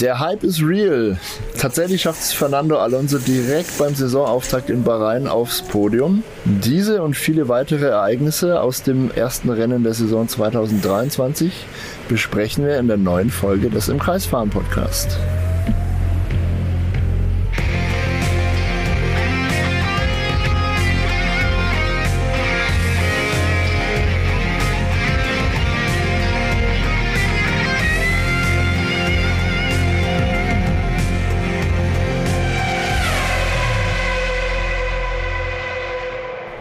Der Hype ist real. Tatsächlich schafft es Fernando Alonso direkt beim Saisonauftakt in Bahrain aufs Podium. Diese und viele weitere Ereignisse aus dem ersten Rennen der Saison 2023 besprechen wir in der neuen Folge des Im Kreisfahren Podcast.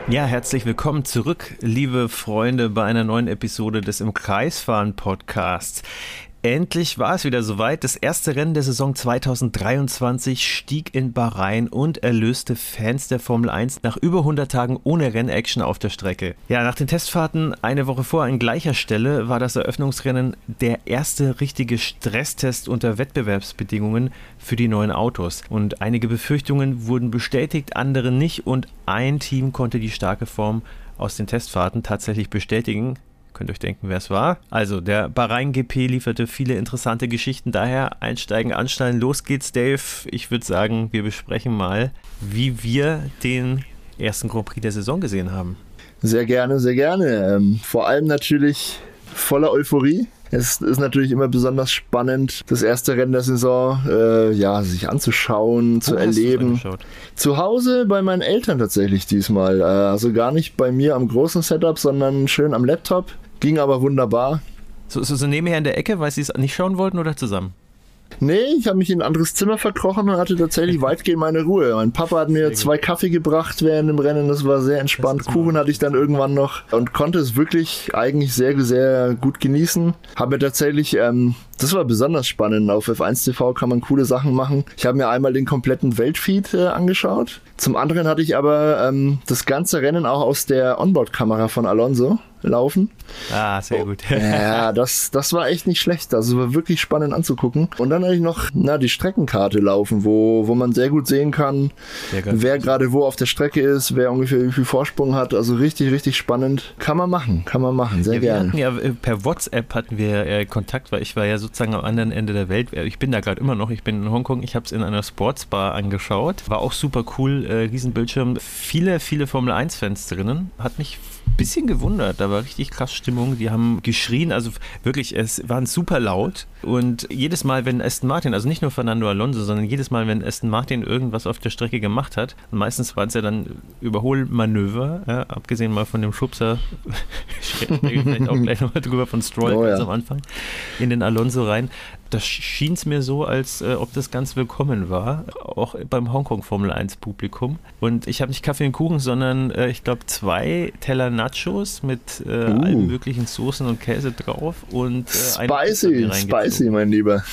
Ja, herzlich willkommen zurück, liebe Freunde, bei einer neuen Episode des Im Kreisfahren Podcasts. Endlich war es wieder soweit. Das erste Rennen der Saison 2023 stieg in Bahrain und erlöste Fans der Formel 1 nach über 100 Tagen ohne Rennaction auf der Strecke. Ja, nach den Testfahrten eine Woche vor an gleicher Stelle war das Eröffnungsrennen der erste richtige Stresstest unter Wettbewerbsbedingungen für die neuen Autos. Und einige Befürchtungen wurden bestätigt, andere nicht. Und ein Team konnte die starke Form aus den Testfahrten tatsächlich bestätigen. Könnt ihr euch denken, wer es war? Also, der Bahrain GP lieferte viele interessante Geschichten. Daher einsteigen, ansteigen. Los geht's, Dave. Ich würde sagen, wir besprechen mal, wie wir den ersten Grand Prix der Saison gesehen haben. Sehr gerne, sehr gerne. Ähm, vor allem natürlich voller Euphorie. Es ist natürlich immer besonders spannend, das erste Rennen der Saison äh, ja, sich anzuschauen, zu erleben. Zu Hause bei meinen Eltern tatsächlich diesmal. Äh, also gar nicht bei mir am großen Setup, sondern schön am Laptop. Ging aber wunderbar. So, so, so nebenher in der Ecke, weil sie es nicht schauen wollten oder zusammen? Nee, ich habe mich in ein anderes Zimmer verkrochen und hatte tatsächlich weitgehend meine Ruhe. Mein Papa hat mir zwei Kaffee gebracht während dem Rennen, das war sehr entspannt. Kuchen hatte ich dann irgendwann noch und konnte es wirklich eigentlich sehr, sehr gut genießen. Habe mir tatsächlich, ähm, das war besonders spannend, auf F1 TV kann man coole Sachen machen. Ich habe mir einmal den kompletten Weltfeed äh, angeschaut. Zum anderen hatte ich aber ähm, das ganze Rennen auch aus der Onboard-Kamera von Alonso laufen. Ah, sehr gut. Oh, ja, das, das war echt nicht schlecht. Also war wirklich spannend anzugucken. Und dann hatte ich noch na, die Streckenkarte laufen, wo, wo man sehr gut sehen kann, wer gerade wo auf der Strecke ist, wer ungefähr wie viel Vorsprung hat. Also richtig, richtig spannend. Kann man machen, kann man machen, sehr ja, gerne. Ja, äh, per WhatsApp hatten wir äh, Kontakt, weil ich war ja sozusagen am anderen Ende der Welt. Äh, ich bin da gerade immer noch, ich bin in Hongkong. Ich habe es in einer Sportsbar angeschaut. War auch super cool, äh, Riesenbildschirm. Viele, viele Formel 1-Fans drinnen. Hat mich bisschen gewundert. Da war richtig krass Stimmung. Die haben geschrien, also wirklich, es waren super laut. Und jedes Mal, wenn Aston Martin, also nicht nur Fernando Alonso, sondern jedes Mal, wenn Aston Martin irgendwas auf der Strecke gemacht hat, meistens waren es ja dann Überholmanöver, ja, abgesehen mal von dem Schubser, vielleicht auch gleich nochmal drüber von Stroll oh, ja. am Anfang, in den Alonso rein. Da schien es mir so, als äh, ob das ganz willkommen war, auch beim Hongkong Formel 1 Publikum. Und ich habe nicht Kaffee und Kuchen, sondern äh, ich glaube zwei Teller Nachos mit äh, uh. allen möglichen Soßen und Käse drauf und äh, spicy, spicy, mein Lieber.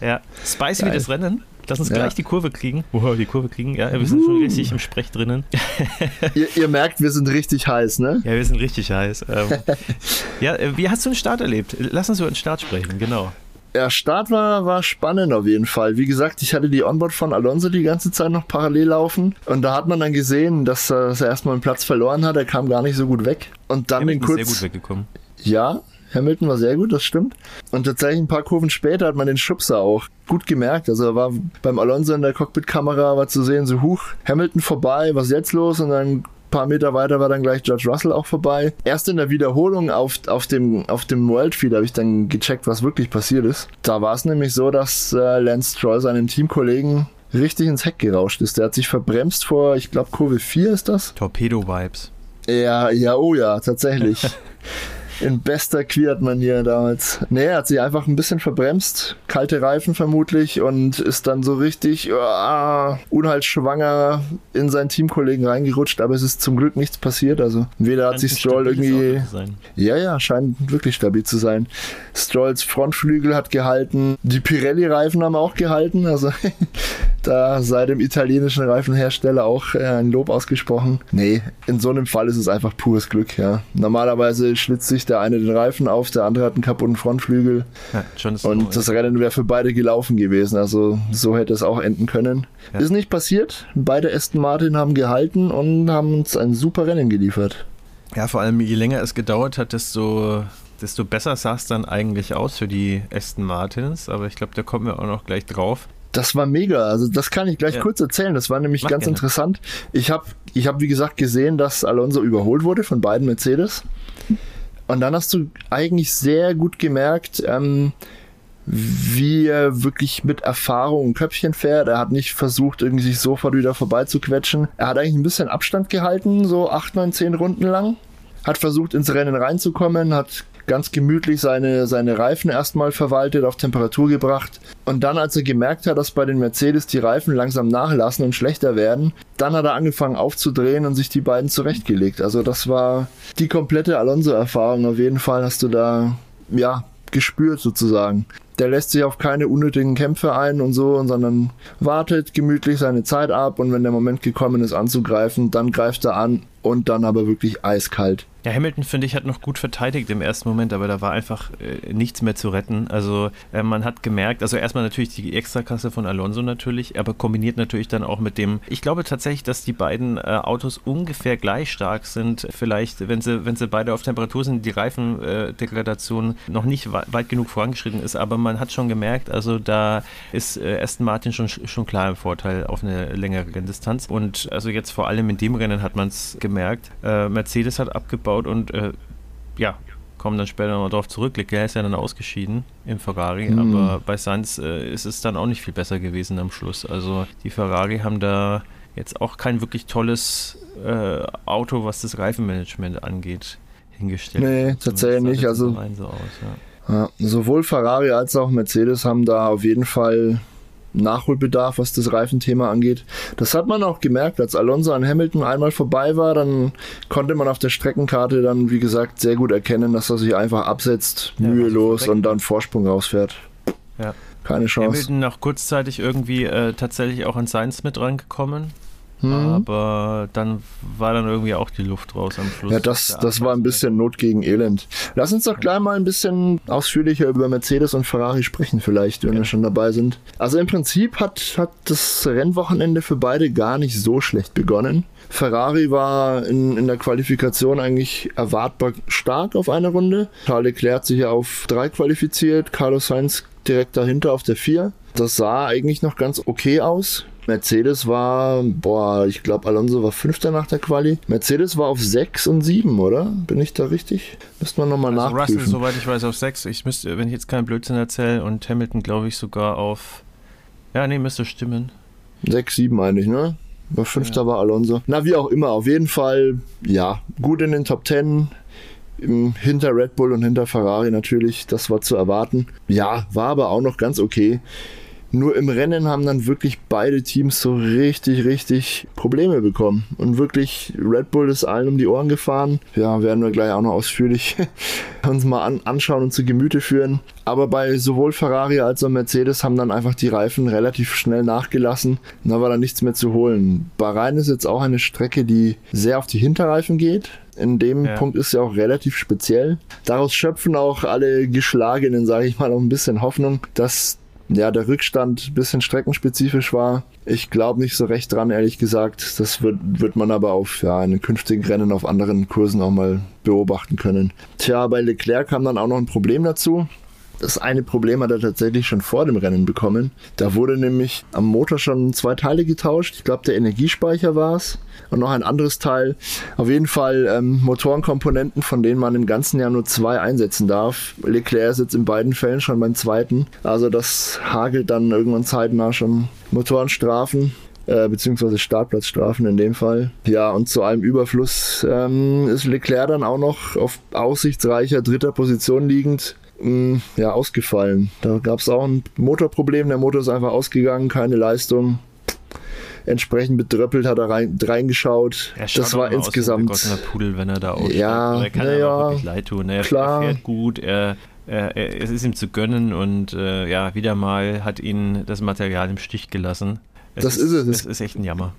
ja, spicy Geil. wie das Rennen. Lass uns ja. gleich die Kurve kriegen. Wow, die Kurve kriegen. Ja, wir sind uh. schon richtig im Sprech drinnen. ihr, ihr, merkt, wir sind richtig heiß, ne? Ja, wir sind richtig heiß. Ähm, ja, äh, wie hast du den Start erlebt? Lass uns über den Start sprechen, genau. Der Start war, war spannend auf jeden Fall. Wie gesagt, ich hatte die Onboard von Alonso die ganze Zeit noch parallel laufen. Und da hat man dann gesehen, dass, dass er erstmal einen Platz verloren hat. Er kam gar nicht so gut weg. Und dann Hamilton den kurz. Ist sehr gut weggekommen. Ja, Hamilton war sehr gut, das stimmt. Und tatsächlich ein paar Kurven später hat man den Schubser auch gut gemerkt. Also er war beim Alonso in der Cockpit-Kamera war zu sehen, so huch, Hamilton vorbei, was ist jetzt los? Und dann paar Meter weiter war dann gleich George Russell auch vorbei. Erst in der Wiederholung auf, auf dem, auf dem Worldfeed habe ich dann gecheckt, was wirklich passiert ist. Da war es nämlich so, dass äh, Lance Stroll seinem Teamkollegen richtig ins Heck gerauscht ist. Der hat sich verbremst vor, ich glaube, Kurve 4 ist das. Torpedo-Vibes. Ja, ja, oh ja, tatsächlich. in bester Quiert-Manier damals. Nee, er hat sich einfach ein bisschen verbremst, kalte Reifen vermutlich und ist dann so richtig uh, unheilsschwanger in seinen Teamkollegen reingerutscht, aber es ist zum Glück nichts passiert. Also weder hat sich Stroll irgendwie. Ja, ja, scheint wirklich stabil zu sein. Strolls Frontflügel hat gehalten, die Pirelli-Reifen haben auch gehalten, also da sei dem italienischen Reifenhersteller auch äh, ein Lob ausgesprochen. Nee, in so einem Fall ist es einfach pures Glück, ja. Normalerweise schlitzt sich der eine den Reifen auf, der andere hat einen kaputten Frontflügel. Ja, und das Rennen wäre für beide gelaufen gewesen. Also so hätte es auch enden können. Ja. Ist nicht passiert. Beide Aston Martin haben gehalten und haben uns ein super Rennen geliefert. Ja, vor allem je länger es gedauert hat, desto desto besser sah es dann eigentlich aus für die Aston Martins, aber ich glaube, da kommen wir auch noch gleich drauf. Das war mega. Also das kann ich gleich ja. kurz erzählen. Das war nämlich Mach ganz gerne. interessant. Ich habe, ich hab, wie gesagt, gesehen, dass Alonso überholt wurde von beiden Mercedes. Und dann hast du eigentlich sehr gut gemerkt, ähm, wie er wirklich mit Erfahrung ein Köpfchen fährt. Er hat nicht versucht, irgendwie sich sofort wieder vorbeizuquetschen. Er hat eigentlich ein bisschen Abstand gehalten, so 8, 9, 10 Runden lang. Hat versucht, ins Rennen reinzukommen, hat ganz gemütlich seine, seine Reifen erstmal verwaltet, auf Temperatur gebracht. Und dann, als er gemerkt hat, dass bei den Mercedes die Reifen langsam nachlassen und schlechter werden, dann hat er angefangen aufzudrehen und sich die beiden zurechtgelegt. Also das war die komplette Alonso-Erfahrung. Auf jeden Fall hast du da, ja, gespürt sozusagen. Der lässt sich auf keine unnötigen Kämpfe ein und so, sondern wartet gemütlich seine Zeit ab und wenn der Moment gekommen ist anzugreifen, dann greift er an und dann aber wirklich eiskalt. Ja, Hamilton, finde ich, hat noch gut verteidigt im ersten Moment, aber da war einfach äh, nichts mehr zu retten. Also äh, man hat gemerkt, also erstmal natürlich die Extrakasse von Alonso natürlich, aber kombiniert natürlich dann auch mit dem, ich glaube tatsächlich, dass die beiden äh, Autos ungefähr gleich stark sind. Vielleicht, wenn sie, wenn sie beide auf Temperatur sind, die Reifendegradation noch nicht weit genug vorangeschritten ist, aber man hat schon gemerkt, also da ist äh, Aston Martin schon, schon klar im Vorteil auf eine längere Distanz. Und also jetzt vor allem in dem Rennen hat man es gemerkt. Äh, Mercedes hat abgebaut aufgebaut und äh, ja, kommen dann später noch darauf zurück. Leclerc ist ja dann ausgeschieden im Ferrari, mhm. aber bei Sainz äh, ist es dann auch nicht viel besser gewesen am Schluss. Also die Ferrari haben da jetzt auch kein wirklich tolles äh, Auto, was das Reifenmanagement angeht, hingestellt. Nee, tatsächlich nicht. Also so aus, ja. Ja, sowohl Ferrari als auch Mercedes haben da auf jeden Fall Nachholbedarf, was das Reifenthema angeht. Das hat man auch gemerkt, als Alonso an Hamilton einmal vorbei war, dann konnte man auf der Streckenkarte dann, wie gesagt, sehr gut erkennen, dass er sich einfach absetzt, ja, mühelos und dann Vorsprung rausfährt. Ja. Keine Chance. Hamilton noch kurzzeitig irgendwie äh, tatsächlich auch an Sainz mit rangekommen. Mhm. Aber dann war dann irgendwie auch die Luft raus am Schluss. Ja, das, das war ein bisschen Not gegen Elend. Lass uns doch gleich mal ein bisschen ausführlicher über Mercedes und Ferrari sprechen, vielleicht, wenn ja. wir schon dabei sind. Also im Prinzip hat, hat das Rennwochenende für beide gar nicht so schlecht begonnen. Ferrari war in, in der Qualifikation eigentlich erwartbar stark auf eine Runde. Charles Leclerc hat sich auf drei qualifiziert, Carlos Sainz direkt dahinter auf der vier. Das sah eigentlich noch ganz okay aus. Mercedes war, boah, ich glaube, Alonso war Fünfter nach der Quali. Mercedes war auf 6 und 7, oder? Bin ich da richtig? Müsste man nochmal also nachprüfen. Russell, soweit ich weiß, auf 6. Ich müsste, wenn ich jetzt keinen Blödsinn erzähle, und Hamilton, glaube ich, sogar auf. Ja, nee, müsste stimmen. 6, 7 eigentlich, ne? Bei Fünfter ja. war Alonso. Na, wie auch immer, auf jeden Fall, ja, gut in den Top 10 hinter Red Bull und hinter Ferrari natürlich, das war zu erwarten. Ja, war aber auch noch ganz okay. Nur im Rennen haben dann wirklich beide Teams so richtig, richtig Probleme bekommen. Und wirklich, Red Bull ist allen um die Ohren gefahren. Ja, werden wir gleich auch noch ausführlich uns mal an, anschauen und zu Gemüte führen. Aber bei sowohl Ferrari als auch Mercedes haben dann einfach die Reifen relativ schnell nachgelassen. Da war dann nichts mehr zu holen. Bahrain ist jetzt auch eine Strecke, die sehr auf die Hinterreifen geht. In dem ja. Punkt ist ja auch relativ speziell. Daraus schöpfen auch alle Geschlagenen, sage ich mal, auch ein bisschen Hoffnung, dass ja, der Rückstand ein bisschen streckenspezifisch war. Ich glaube nicht so recht dran, ehrlich gesagt. Das wird, wird man aber auf ja, einen künftigen Rennen auf anderen Kursen auch mal beobachten können. Tja, bei Leclerc kam dann auch noch ein Problem dazu. Das eine Problem hat er tatsächlich schon vor dem Rennen bekommen. Da wurde nämlich am Motor schon zwei Teile getauscht. Ich glaube, der Energiespeicher war es und noch ein anderes Teil. Auf jeden Fall ähm, Motorenkomponenten, von denen man im ganzen Jahr nur zwei einsetzen darf. Leclerc sitzt in beiden Fällen schon beim zweiten. Also das hagelt dann irgendwann zeitnah schon Motorenstrafen. Äh, beziehungsweise Startplatzstrafen in dem Fall. Ja, und zu allem Überfluss ähm, ist Leclerc dann auch noch auf aussichtsreicher dritter Position liegend mh, ja, ausgefallen. Da gab es auch ein Motorproblem, der Motor ist einfach ausgegangen, keine Leistung. Entsprechend bedröppelt hat er rein, reingeschaut. das war insgesamt. Aus wie Pudel, wenn er da aussteigt. Ja, er kann ja, wirklich leid tun. Er, klar. er fährt gut, er, er, er, es ist ihm zu gönnen und äh, ja, wieder mal hat ihn das Material im Stich gelassen. Es das ist, ist es. Es ist echt ein Jammer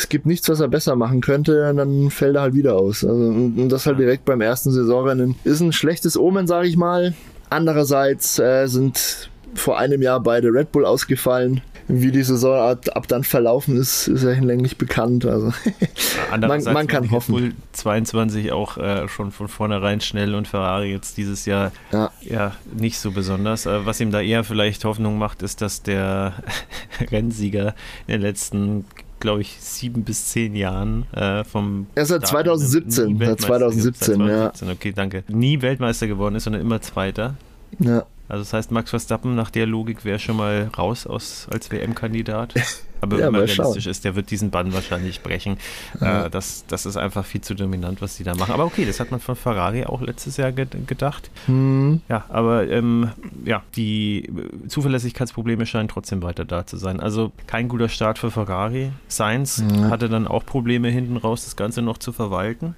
es gibt nichts, was er besser machen könnte, dann fällt er halt wieder aus. Also, und das halt direkt beim ersten Saisonrennen ist ein schlechtes Omen, sage ich mal. Andererseits äh, sind vor einem Jahr beide Red Bull ausgefallen. wie die Saison ab, dann verlaufen ist, ist ja hinlänglich bekannt. Also man, man, kann hoffen. Bull 22 auch äh, schon von vornherein schnell und Ferrari jetzt dieses Jahr ja, ja nicht so besonders. Äh, was ihm da eher vielleicht Hoffnung macht, ist, dass der Rennsieger in den letzten glaube ich, sieben bis zehn Jahren äh, vom. Er ist seit 2017. Seit 2017, 2017, ja. Okay, danke. Nie Weltmeister geworden ist, sondern immer Zweiter. Ja. Also das heißt, Max Verstappen nach der Logik wäre schon mal raus aus, als WM-Kandidat. Aber ja, wenn man realistisch ist, der wird diesen Bann wahrscheinlich brechen. Ja. Äh, das, das ist einfach viel zu dominant, was die da machen. Aber okay, das hat man von Ferrari auch letztes Jahr ge gedacht. Hm. Ja, aber ähm, ja, die Zuverlässigkeitsprobleme scheinen trotzdem weiter da zu sein. Also kein guter Start für Ferrari. Sainz ja. hatte dann auch Probleme hinten raus, das Ganze noch zu verwalten.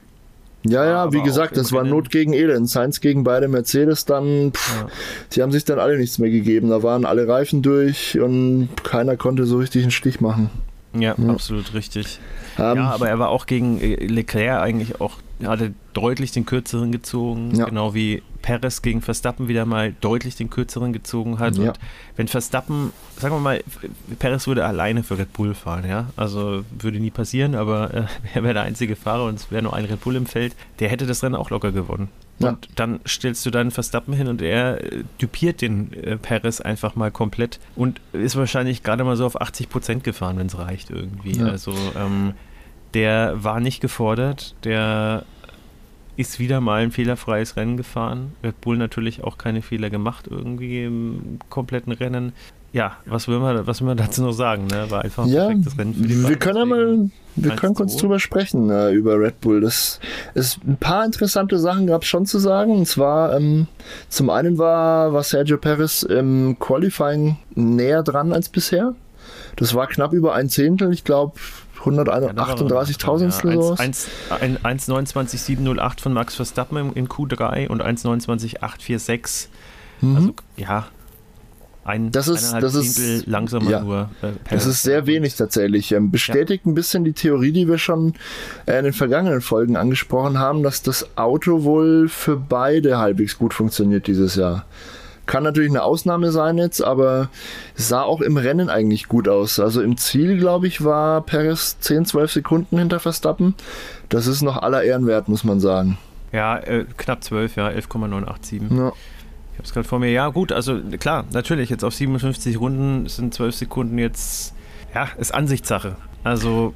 Ja, ja, wie gesagt, das war Not gegen Elend. Sainz gegen beide Mercedes dann, pff, ja. die haben sich dann alle nichts mehr gegeben. Da waren alle Reifen durch und keiner konnte so richtig einen Stich machen. Ja, ja. absolut richtig. Um, ähm, ja, aber er war auch gegen äh, Leclerc eigentlich auch, hatte deutlich den kürzeren gezogen, ja. genau wie Perez gegen Verstappen wieder mal deutlich den kürzeren gezogen hat. Ja. Und wenn Verstappen, sagen wir mal, Perez würde alleine für Red Bull fahren, ja, also würde nie passieren, aber äh, er wäre der einzige Fahrer und es wäre nur ein Red Bull im Feld, der hätte das Rennen auch locker gewonnen. Ja. Und dann stellst du deinen Verstappen hin und er äh, dupiert den äh, Perez einfach mal komplett und ist wahrscheinlich gerade mal so auf 80 Prozent gefahren, wenn es reicht irgendwie. Ja. Also ähm, der war nicht gefordert, der ist wieder mal ein fehlerfreies Rennen gefahren. Red Bull natürlich auch keine Fehler gemacht irgendwie im kompletten Rennen. Ja, was will man, was will man dazu noch sagen? Ne? War einfach ein ja, perfektes Rennen für die Wir können ja mal, wir können kurz drüber sprechen äh, über Red Bull. Das ist ein paar interessante Sachen gab es schon zu sagen. Und zwar ähm, zum einen war, war Sergio Perez im Qualifying näher dran als bisher. Das war knapp über ein Zehntel. Ich glaube 138.000 ja, 1,29,708 von Max Verstappen in Q3 und 1,29,846. Mhm. Also ja, ein, das ist, das ist langsamer ja, nur. Äh, das ist sehr wenig tatsächlich. Ähm, bestätigt ja. ein bisschen die Theorie, die wir schon äh, in den vergangenen Folgen angesprochen haben, dass das Auto wohl für beide halbwegs gut funktioniert dieses Jahr. Kann natürlich eine Ausnahme sein jetzt, aber sah auch im Rennen eigentlich gut aus. Also im Ziel, glaube ich, war Perez 10, 12 Sekunden hinter Verstappen. Das ist noch aller Ehren wert, muss man sagen. Ja, äh, knapp 12, ja, 11,987. Ja. Ich habe es gerade vor mir. Ja, gut, also klar, natürlich, jetzt auf 57 Runden sind 12 Sekunden jetzt, ja, ist Ansichtssache. Also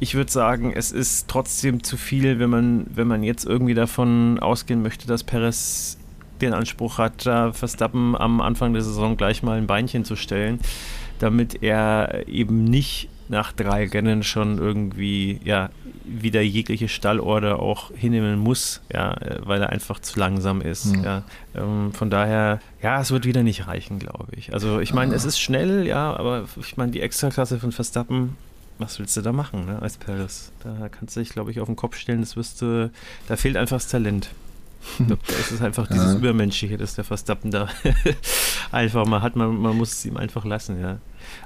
ich würde sagen, es ist trotzdem zu viel, wenn man, wenn man jetzt irgendwie davon ausgehen möchte, dass Perez den Anspruch hat, da Verstappen am Anfang der Saison gleich mal ein Beinchen zu stellen, damit er eben nicht nach drei Rennen schon irgendwie ja wieder jegliche Stallorder auch hinnehmen muss, ja, weil er einfach zu langsam ist. Mhm. Ja. Ähm, von daher, ja, es wird wieder nicht reichen, glaube ich. Also ich meine, ah. es ist schnell, ja, aber ich meine, die Extraklasse von Verstappen, was willst du da machen, ne, als Paris? Da kannst du dich, glaube ich, auf den Kopf stellen, das wirst du, da fehlt einfach das Talent. Ich glaube, da ist es einfach dieses ja. Übermenschliche, dass der Verstappen da einfach mal hat. Man, man muss es ihm einfach lassen, ja.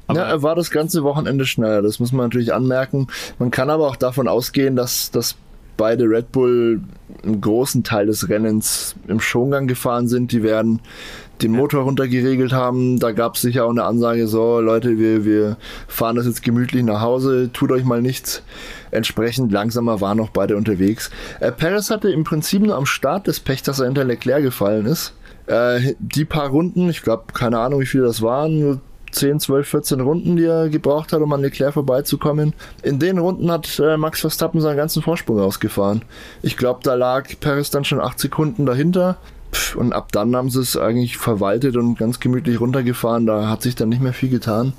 Aber ja, er war das ganze Wochenende schneller, das muss man natürlich anmerken. Man kann aber auch davon ausgehen, dass, dass beide Red Bull einen großen Teil des Rennens im Schongang gefahren sind. Die werden den Motor runtergeregelt haben. Da gab es sicher auch eine Ansage, so Leute, wir, wir fahren das jetzt gemütlich nach Hause, tut euch mal nichts. Entsprechend langsamer waren noch beide unterwegs. Äh, Perez hatte im Prinzip nur am Start des Pech, dass er hinter Leclerc gefallen ist. Äh, die paar Runden, ich glaube, keine Ahnung, wie viele das waren, nur 10, 12, 14 Runden, die er gebraucht hat, um an Leclerc vorbeizukommen. In den Runden hat äh, Max Verstappen seinen ganzen Vorsprung ausgefahren. Ich glaube, da lag Perez dann schon 8 Sekunden dahinter. Und ab dann haben sie es eigentlich verwaltet und ganz gemütlich runtergefahren. Da hat sich dann nicht mehr viel getan.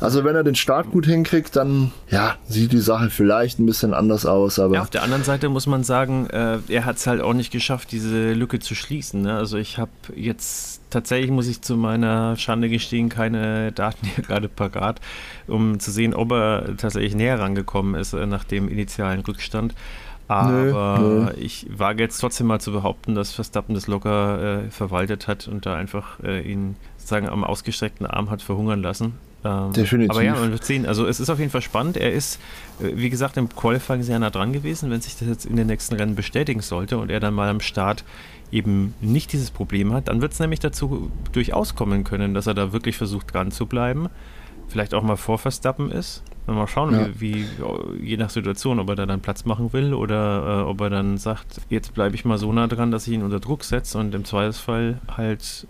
Also wenn er den Start gut hinkriegt, dann ja, sieht die Sache vielleicht ein bisschen anders aus. Aber ja, auf der anderen Seite muss man sagen, äh, er hat es halt auch nicht geschafft, diese Lücke zu schließen. Ne? Also ich habe jetzt tatsächlich, muss ich zu meiner Schande gestehen, keine Daten hier gerade parat, um zu sehen, ob er tatsächlich näher rangekommen ist äh, nach dem initialen Rückstand. Aber nö, nö. ich wage jetzt trotzdem mal zu behaupten, dass Verstappen das locker äh, verwaltet hat und da einfach äh, ihn sozusagen am ausgestreckten Arm hat verhungern lassen. Ähm, Definitiv. Aber ja, man wird sehen. Also es ist auf jeden Fall spannend. Er ist, äh, wie gesagt, im Qualifying sehr nah dran gewesen. Wenn sich das jetzt in den nächsten Rennen bestätigen sollte und er dann mal am Start eben nicht dieses Problem hat, dann wird es nämlich dazu durchaus kommen können, dass er da wirklich versucht dran zu bleiben vielleicht auch mal vor Verstappen ist. Mal schauen, ja. wie, wie, je nach Situation, ob er da dann Platz machen will oder äh, ob er dann sagt, jetzt bleibe ich mal so nah dran, dass ich ihn unter Druck setze und im Zweifelsfall halt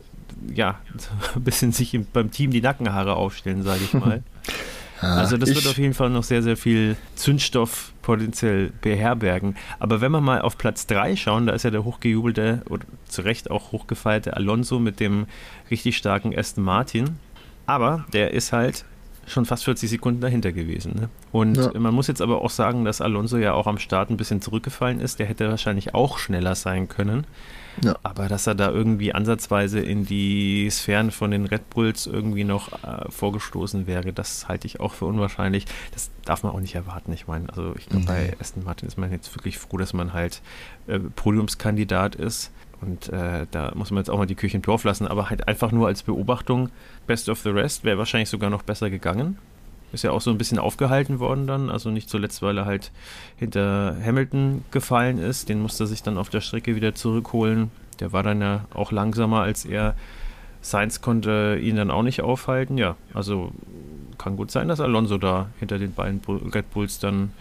ja, ein bisschen sich beim Team die Nackenhaare aufstellen, sage ich mal. also das wird auf jeden Fall noch sehr, sehr viel Zündstoff potenziell beherbergen. Aber wenn wir mal auf Platz 3 schauen, da ist ja der hochgejubelte oder zu Recht auch hochgefeierte Alonso mit dem richtig starken Aston Martin. Aber der ist halt schon fast 40 Sekunden dahinter gewesen. Ne? Und ja. man muss jetzt aber auch sagen, dass Alonso ja auch am Start ein bisschen zurückgefallen ist. Der hätte wahrscheinlich auch schneller sein können. Ja. Aber dass er da irgendwie ansatzweise in die Sphären von den Red Bulls irgendwie noch äh, vorgestoßen wäre, das halte ich auch für unwahrscheinlich. Das darf man auch nicht erwarten. Ich meine, also ich glaube, bei Aston Martin ist man jetzt wirklich froh, dass man halt äh, Podiumskandidat ist. Und äh, da muss man jetzt auch mal die Küche im Dorf lassen, aber halt einfach nur als Beobachtung, Best of the Rest wäre wahrscheinlich sogar noch besser gegangen. Ist ja auch so ein bisschen aufgehalten worden dann, also nicht zuletzt, weil er halt hinter Hamilton gefallen ist. Den musste er sich dann auf der Strecke wieder zurückholen. Der war dann ja auch langsamer als er. Sainz konnte ihn dann auch nicht aufhalten. Ja, also kann gut sein, dass Alonso da hinter den beiden Red Bulls dann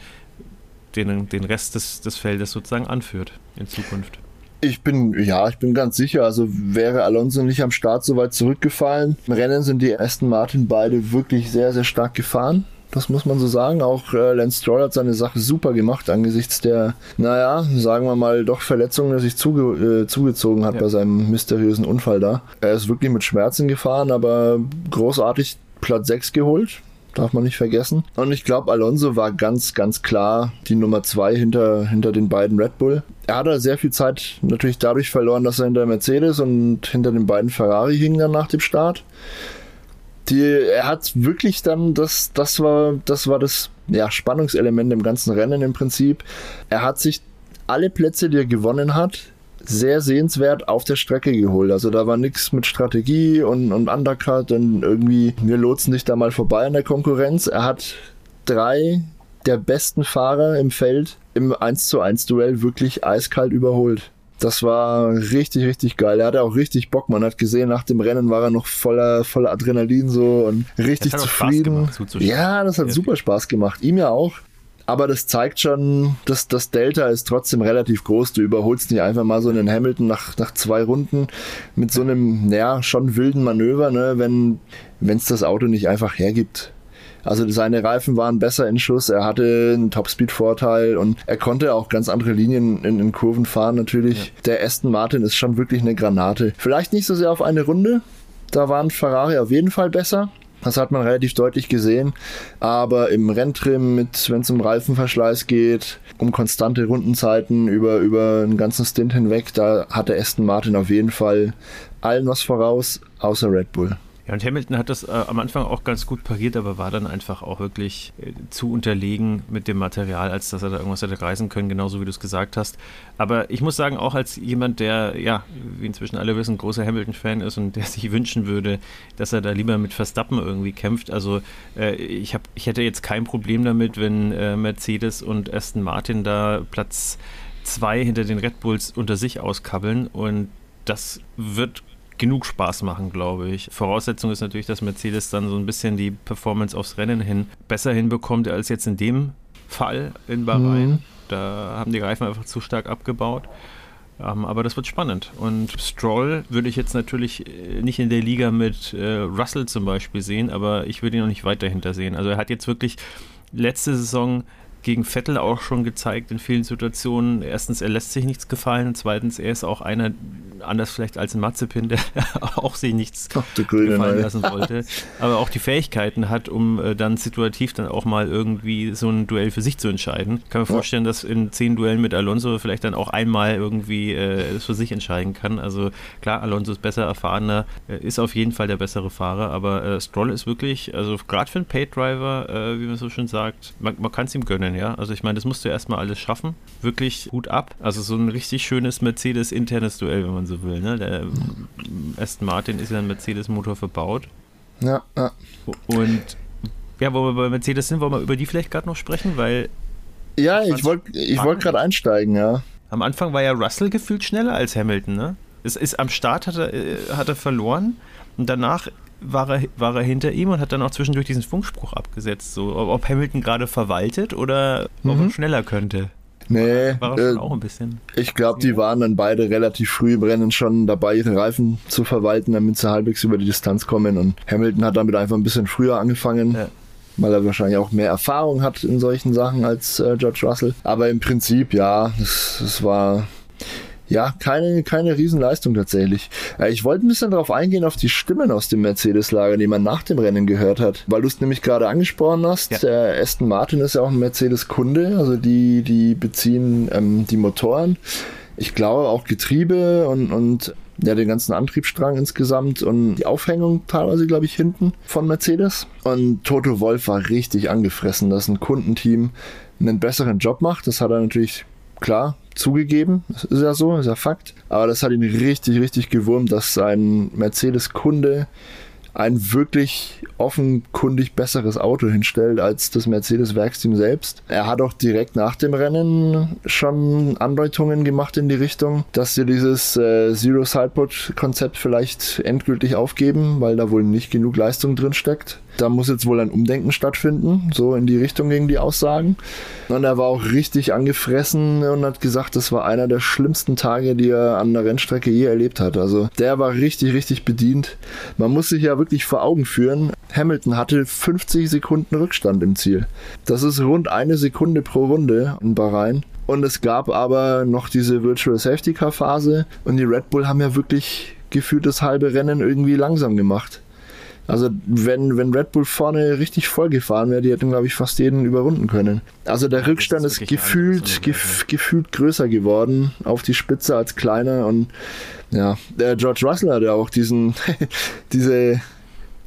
den, den Rest des, des Feldes sozusagen anführt in Zukunft. Ich bin, ja, ich bin ganz sicher. Also wäre Alonso nicht am Start so weit zurückgefallen. Im Rennen sind die Aston Martin beide wirklich sehr, sehr stark gefahren. Das muss man so sagen. Auch äh, Lance Stroll hat seine Sache super gemacht angesichts der, naja, sagen wir mal, doch Verletzungen, die sich zuge äh, zugezogen hat ja. bei seinem mysteriösen Unfall da. Er ist wirklich mit Schmerzen gefahren, aber großartig Platz 6 geholt darf man nicht vergessen. Und ich glaube, Alonso war ganz, ganz klar die Nummer zwei hinter, hinter den beiden Red Bull. Er hat sehr viel Zeit natürlich dadurch verloren, dass er hinter Mercedes und hinter den beiden Ferrari hing dann nach dem Start. Die, er hat wirklich dann, das, das war, das war das ja, Spannungselement im ganzen Rennen im Prinzip. Er hat sich alle Plätze, die er gewonnen hat, sehr sehenswert auf der Strecke geholt. Also da war nichts mit Strategie und, und Undercut und irgendwie, wir lotsen dich da mal vorbei an der Konkurrenz. Er hat drei der besten Fahrer im Feld im 1 zu 1 Duell wirklich eiskalt überholt. Das war richtig, richtig geil. Er hatte auch richtig Bock. Man hat gesehen, nach dem Rennen war er noch voller, voller Adrenalin so und richtig zufrieden. Gemacht, ja, das hat super Spaß gemacht. Ihm ja auch. Aber das zeigt schon, dass das Delta ist trotzdem relativ groß. Du überholst nicht einfach mal so einen Hamilton nach, nach zwei Runden mit so einem, ja, schon wilden Manöver, ne, wenn es das Auto nicht einfach hergibt. Also seine Reifen waren besser in Schuss, er hatte einen Topspeed-Vorteil und er konnte auch ganz andere Linien in, in Kurven fahren natürlich. Ja. Der Aston Martin ist schon wirklich eine Granate. Vielleicht nicht so sehr auf eine Runde, da waren Ferrari auf jeden Fall besser. Das hat man relativ deutlich gesehen. Aber im Renntrim, mit, wenn es um Reifenverschleiß geht, um konstante Rundenzeiten über, über einen ganzen Stint hinweg, da hatte Aston Martin auf jeden Fall allen was voraus, außer Red Bull. Ja, und Hamilton hat das äh, am Anfang auch ganz gut pariert, aber war dann einfach auch wirklich äh, zu unterlegen mit dem Material, als dass er da irgendwas hätte reißen können, genauso wie du es gesagt hast. Aber ich muss sagen, auch als jemand, der, ja, wie inzwischen alle wissen, großer Hamilton-Fan ist und der sich wünschen würde, dass er da lieber mit Verstappen irgendwie kämpft. Also äh, ich, hab, ich hätte jetzt kein Problem damit, wenn äh, Mercedes und Aston Martin da Platz zwei hinter den Red Bulls unter sich auskabbeln und das wird genug Spaß machen, glaube ich. Voraussetzung ist natürlich, dass Mercedes dann so ein bisschen die Performance aufs Rennen hin besser hinbekommt als jetzt in dem Fall in Bahrain. Mhm. Da haben die Reifen einfach zu stark abgebaut. Ähm, aber das wird spannend. Und Stroll würde ich jetzt natürlich äh, nicht in der Liga mit äh, Russell zum Beispiel sehen, aber ich würde ihn noch nicht weiter hinter sehen. Also er hat jetzt wirklich letzte Saison gegen Vettel auch schon gezeigt in vielen Situationen. Erstens, er lässt sich nichts gefallen. Zweitens, er ist auch einer, anders vielleicht als ein Mazepin, der auch sich nichts Ach, gefallen lassen wollte, aber auch die Fähigkeiten hat, um äh, dann situativ dann auch mal irgendwie so ein Duell für sich zu entscheiden. Ich kann mir ja. vorstellen, dass in zehn Duellen mit Alonso vielleicht dann auch einmal irgendwie äh, es für sich entscheiden kann. Also klar, Alonso ist besser, erfahrener, äh, ist auf jeden Fall der bessere Fahrer, aber äh, Stroll ist wirklich, also gerade für einen Paid-Driver, äh, wie man so schön sagt, man, man kann es ihm gönnen, ja. Also ich meine, das musst du erstmal alles schaffen. Wirklich gut ab. Also so ein richtig schönes Mercedes-internes Duell, wenn man so will. Ne? Der Aston Martin ist ja ein Mercedes-Motor verbaut. Ja, ja. Und ja, wo wir bei Mercedes sind, wollen wir über die vielleicht gerade noch sprechen, weil. Ja, ich wollte ich wollt gerade einsteigen, ja. Am Anfang war ja Russell gefühlt schneller als Hamilton, ne? Es ist am Start hat er, äh, hat er verloren und danach war er, war er hinter ihm und hat dann auch zwischendurch diesen Funkspruch abgesetzt, so ob Hamilton gerade verwaltet oder mhm. ob er mhm. schneller könnte. Nee, war äh, auch ein bisschen. Ich glaube, die waren dann beide relativ früh im Rennen schon dabei, ihre Reifen zu verwalten, damit sie halbwegs über die Distanz kommen. Und Hamilton hat damit einfach ein bisschen früher angefangen. Ja weil er wahrscheinlich auch mehr Erfahrung hat in solchen Sachen als äh, George Russell. Aber im Prinzip, ja, es war ja, keine, keine Riesenleistung tatsächlich. Äh, ich wollte ein bisschen darauf eingehen, auf die Stimmen aus dem Mercedes-Lager, die man nach dem Rennen gehört hat, weil du es nämlich gerade angesprochen hast. Ja. Der Aston Martin ist ja auch ein Mercedes-Kunde, also die, die beziehen ähm, die Motoren. Ich glaube auch Getriebe und, und ja, den ganzen Antriebsstrang insgesamt und die Aufhängung teilweise, glaube ich, hinten von Mercedes. Und Toto Wolf war richtig angefressen, dass ein Kundenteam einen besseren Job macht. Das hat er natürlich klar zugegeben, das ist ja so, ist ja Fakt. Aber das hat ihn richtig, richtig gewurmt, dass sein Mercedes-Kunde ein wirklich offenkundig besseres Auto hinstellt als das Mercedes-Werksteam selbst. Er hat auch direkt nach dem Rennen schon Andeutungen gemacht in die Richtung, dass sie dieses äh, Zero Sidepod-Konzept vielleicht endgültig aufgeben, weil da wohl nicht genug Leistung drin steckt. Da muss jetzt wohl ein Umdenken stattfinden, so in die Richtung gegen die Aussagen. Und er war auch richtig angefressen und hat gesagt, das war einer der schlimmsten Tage, die er an der Rennstrecke je erlebt hat. Also der war richtig, richtig bedient. Man muss sich ja wirklich vor Augen führen, Hamilton hatte 50 Sekunden Rückstand im Ziel. Das ist rund eine Sekunde pro Runde in Bahrain. Und es gab aber noch diese Virtual Safety Car Phase und die Red Bull haben ja wirklich gefühlt das halbe Rennen irgendwie langsam gemacht. Also wenn, wenn Red Bull vorne richtig voll gefahren wäre, die hätten, glaube ich, fast jeden überrunden können. Also der Rückstand ist, ist gefühlt, gef gefühlt größer geworden auf die Spitze als kleiner und ja, der George Russell hat ja auch diesen, diese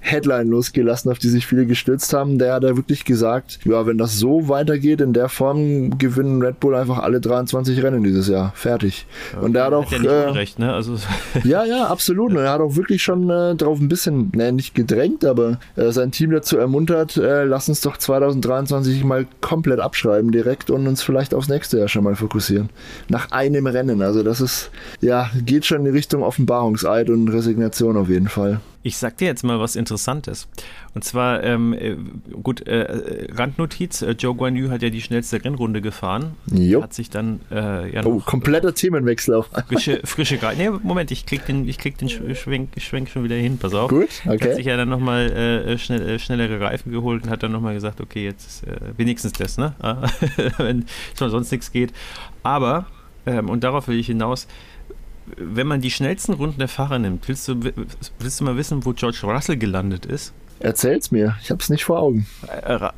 Headline losgelassen, auf die sich viele gestürzt haben. Der hat ja wirklich gesagt, ja, wenn das so weitergeht, in der Form gewinnen Red Bull einfach alle 23 Rennen dieses Jahr. Fertig. Ja, und der hat auch. Ja, äh, Unrecht, ne? also, ja, ja, absolut. Und er hat auch wirklich schon äh, darauf ein bisschen, ne, nicht gedrängt, aber äh, sein Team dazu ermuntert, äh, lass uns doch 2023 mal komplett abschreiben direkt und uns vielleicht aufs nächste Jahr schon mal fokussieren. Nach einem Rennen. Also das ist, ja, geht schon in die Richtung Offenbarungseid und Resignation auf jeden Fall. Ich sag dir jetzt mal was Interessantes. Und zwar, ähm, äh, gut, äh, Randnotiz, äh, Joe Guan Yu hat ja die schnellste Rennrunde gefahren. Jo. Hat sich dann äh, ja Oh, kompletter Themenwechsel auf Frische, frische Nee, Moment, ich krieg den, ich krieg den Schwenk, Schwenk schon wieder hin, pass auf. Gut, okay. Hat sich ja dann nochmal äh, schnell, äh, schnellere Reifen geholt und hat dann nochmal gesagt, okay, jetzt wenigstens das, ne? Wenn schon sonst nichts geht. Aber, ähm, und darauf will ich hinaus, wenn man die schnellsten Runden der Fahrer nimmt, willst du, willst du mal wissen, wo George Russell gelandet ist? Erzähl's mir, ich hab's nicht vor Augen. Äh,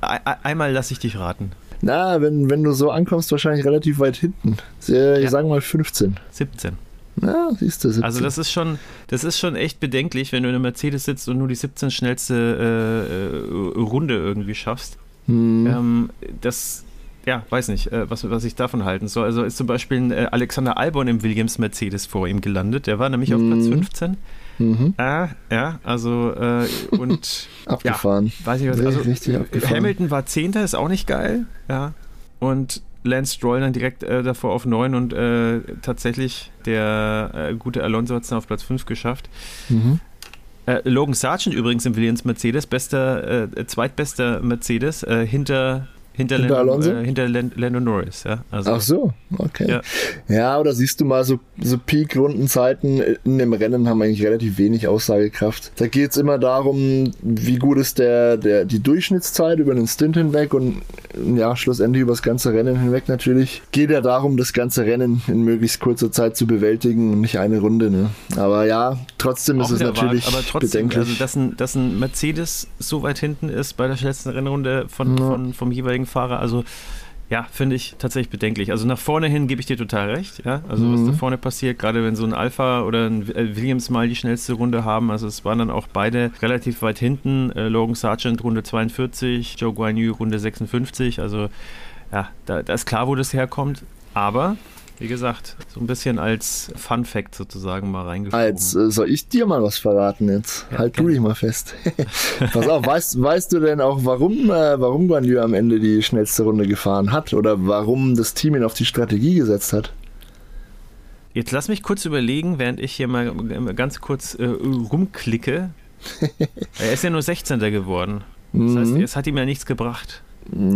einmal lasse ich dich raten. Na, wenn, wenn du so ankommst, wahrscheinlich relativ weit hinten. Ich ja. sage mal 15. 17. Ja, siehst du, 17. Also das ist schon, das ist schon echt bedenklich, wenn du in einem Mercedes sitzt und nur die 17 schnellste äh, Runde irgendwie schaffst. Hm. Ähm, das ja, weiß nicht, äh, was, was ich davon halten soll. Also ist zum Beispiel ein, äh, Alexander Albon im Williams Mercedes vor ihm gelandet. Der war nämlich auf Platz 15. Mhm. mhm. Ah, ja, also äh, und abgefahren. Ja, weiß ich was. Also, richtig abgefahren. Hamilton war Zehnter, ist auch nicht geil. Ja. Und Lance Stroll dann direkt äh, davor auf 9 und äh, tatsächlich der äh, gute Alonso hat es dann auf Platz 5 geschafft. Mhm. Äh, Logan Sargent übrigens im Williams Mercedes, bester, äh, zweitbester Mercedes, äh, hinter hinter, hinter Lando, Alonso? Äh, hinter Lando Norris, ja. Also, Ach so, okay. Ja. ja, oder siehst du mal, so, so Peak-Rundenzeiten in dem Rennen haben eigentlich relativ wenig Aussagekraft. Da geht es immer darum, wie gut ist der, der, die Durchschnittszeit über den Stint hinweg und ja, schlussendlich über das ganze Rennen hinweg natürlich. Geht ja darum, das ganze Rennen in möglichst kurzer Zeit zu bewältigen und nicht eine Runde. Ne? Aber ja, trotzdem ist es natürlich Wagen, aber trotzdem, bedenklich. Also, dass ein, dass ein Mercedes so weit hinten ist bei der schnellsten Rennrunde von, ja. von, vom jeweiligen Fahrer. Also ja, finde ich tatsächlich bedenklich. Also nach vorne hin gebe ich dir total recht. Ja? Also mhm. was da vorne passiert, gerade wenn so ein Alpha oder ein äh, Williams mal die schnellste Runde haben. Also es waren dann auch beide relativ weit hinten. Äh, Logan Sargent Runde 42, Joe Guan Yu Runde 56. Also ja, da, da ist klar, wo das herkommt. Aber wie gesagt, so ein bisschen als Fun Fact sozusagen mal reingeschoben. Als äh, soll ich dir mal was verraten jetzt? Ja, halt du dich mal fest. Pass auf, weißt, weißt du denn auch, warum, äh, warum Guan am Ende die schnellste Runde gefahren hat oder warum das Team ihn auf die Strategie gesetzt hat? Jetzt lass mich kurz überlegen, während ich hier mal ganz kurz äh, rumklicke. er ist ja nur 16. geworden. Das mhm. heißt, es hat ihm ja nichts gebracht.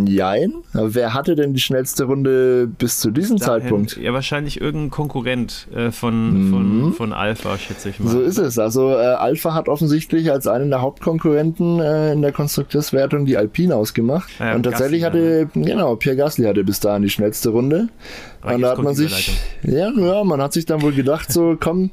Jein. Wer hatte denn die schnellste Runde bis zu diesem Dahin, Zeitpunkt? Ja, wahrscheinlich irgendein Konkurrent äh, von, mhm. von, von Alpha, schätze ich mal. So ist es. Also äh, Alpha hat offensichtlich als einen der Hauptkonkurrenten äh, in der Konstrukteurswertung die Alpine ausgemacht. Ja, und tatsächlich Gasly, hatte, ne? genau, Pierre Gasly hatte bis dahin die schnellste Runde. Aber und da hat man sich, ja, ja, man hat sich dann wohl gedacht, so komm,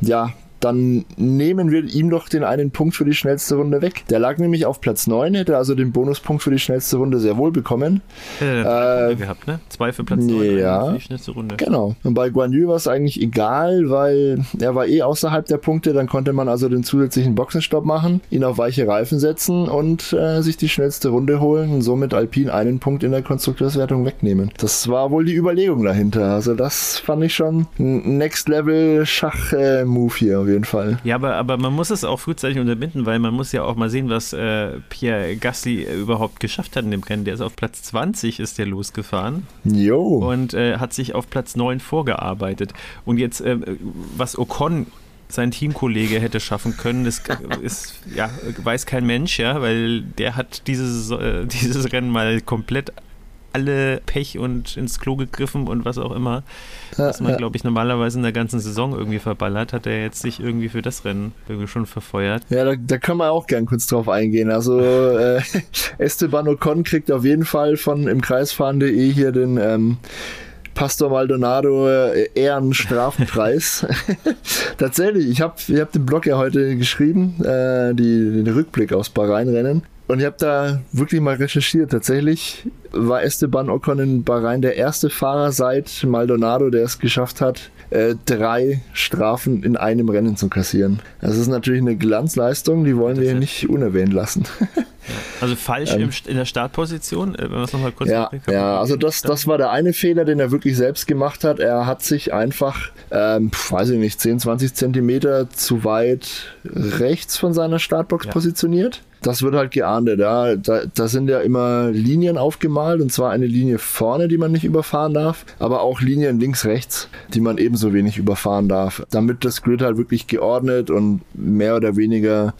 ja, dann nehmen wir ihm doch den einen Punkt für die schnellste Runde weg. Der lag nämlich auf Platz 9, hätte also den Bonuspunkt für die schnellste Runde sehr wohl bekommen. Ja, äh, gehabt, ne? Zwei für Platz 9 ja, für die schnellste Runde. Genau. Und bei Guan Yu war es eigentlich egal, weil er war eh außerhalb der Punkte, dann konnte man also den zusätzlichen Boxenstopp machen, ihn auf weiche Reifen setzen und äh, sich die schnellste Runde holen und somit Alpine einen Punkt in der Konstrukteurswertung wegnehmen. Das war wohl die Überlegung dahinter. Also das fand ich schon ein Next Level Schach-Move äh, hier auf jeden Fall. Ja, aber, aber man muss es auch frühzeitig unterbinden, weil man muss ja auch mal sehen, was äh, Pierre Gasly überhaupt geschafft hat in dem Rennen. Der ist auf Platz 20 ist der losgefahren. Jo. Und äh, hat sich auf Platz 9 vorgearbeitet. Und jetzt, äh, was Ocon sein Teamkollege hätte schaffen können, das ist, ja, weiß kein Mensch, ja, weil der hat dieses, äh, dieses Rennen mal komplett alle Pech und ins Klo gegriffen und was auch immer, was man, glaube ich, normalerweise in der ganzen Saison irgendwie verballert, hat er jetzt sich irgendwie für das Rennen irgendwie schon verfeuert. Ja, da, da können wir auch gern kurz drauf eingehen. Also äh, Esteban Ocon kriegt auf jeden Fall von im Kreisfahren.de hier den ähm, Pastor Maldonado äh, Ehrenstrafenpreis. Tatsächlich, ich habe ich hab den Blog ja heute geschrieben, äh, die, den Rückblick aus Bahrain-Rennen. Und ich habe da wirklich mal recherchiert. Tatsächlich war Esteban Ocon in Bahrain der erste Fahrer seit Maldonado, der es geschafft hat, äh, drei Strafen in einem Rennen zu kassieren. Das ist natürlich eine Glanzleistung, die wollen wir hier nicht unerwähnt lassen. Also falsch ähm, in der Startposition, äh, wenn wir es nochmal kurz Ja, ja also das, das war der eine Fehler, den er wirklich selbst gemacht hat. Er hat sich einfach, ähm, weiß ich nicht, 10, 20 Zentimeter zu weit rechts von seiner Startbox ja. positioniert das wird halt geahndet. Ja. Da, da sind ja immer Linien aufgemalt und zwar eine Linie vorne, die man nicht überfahren darf, aber auch Linien links, rechts, die man ebenso wenig überfahren darf, damit das Grid halt wirklich geordnet und mehr oder weniger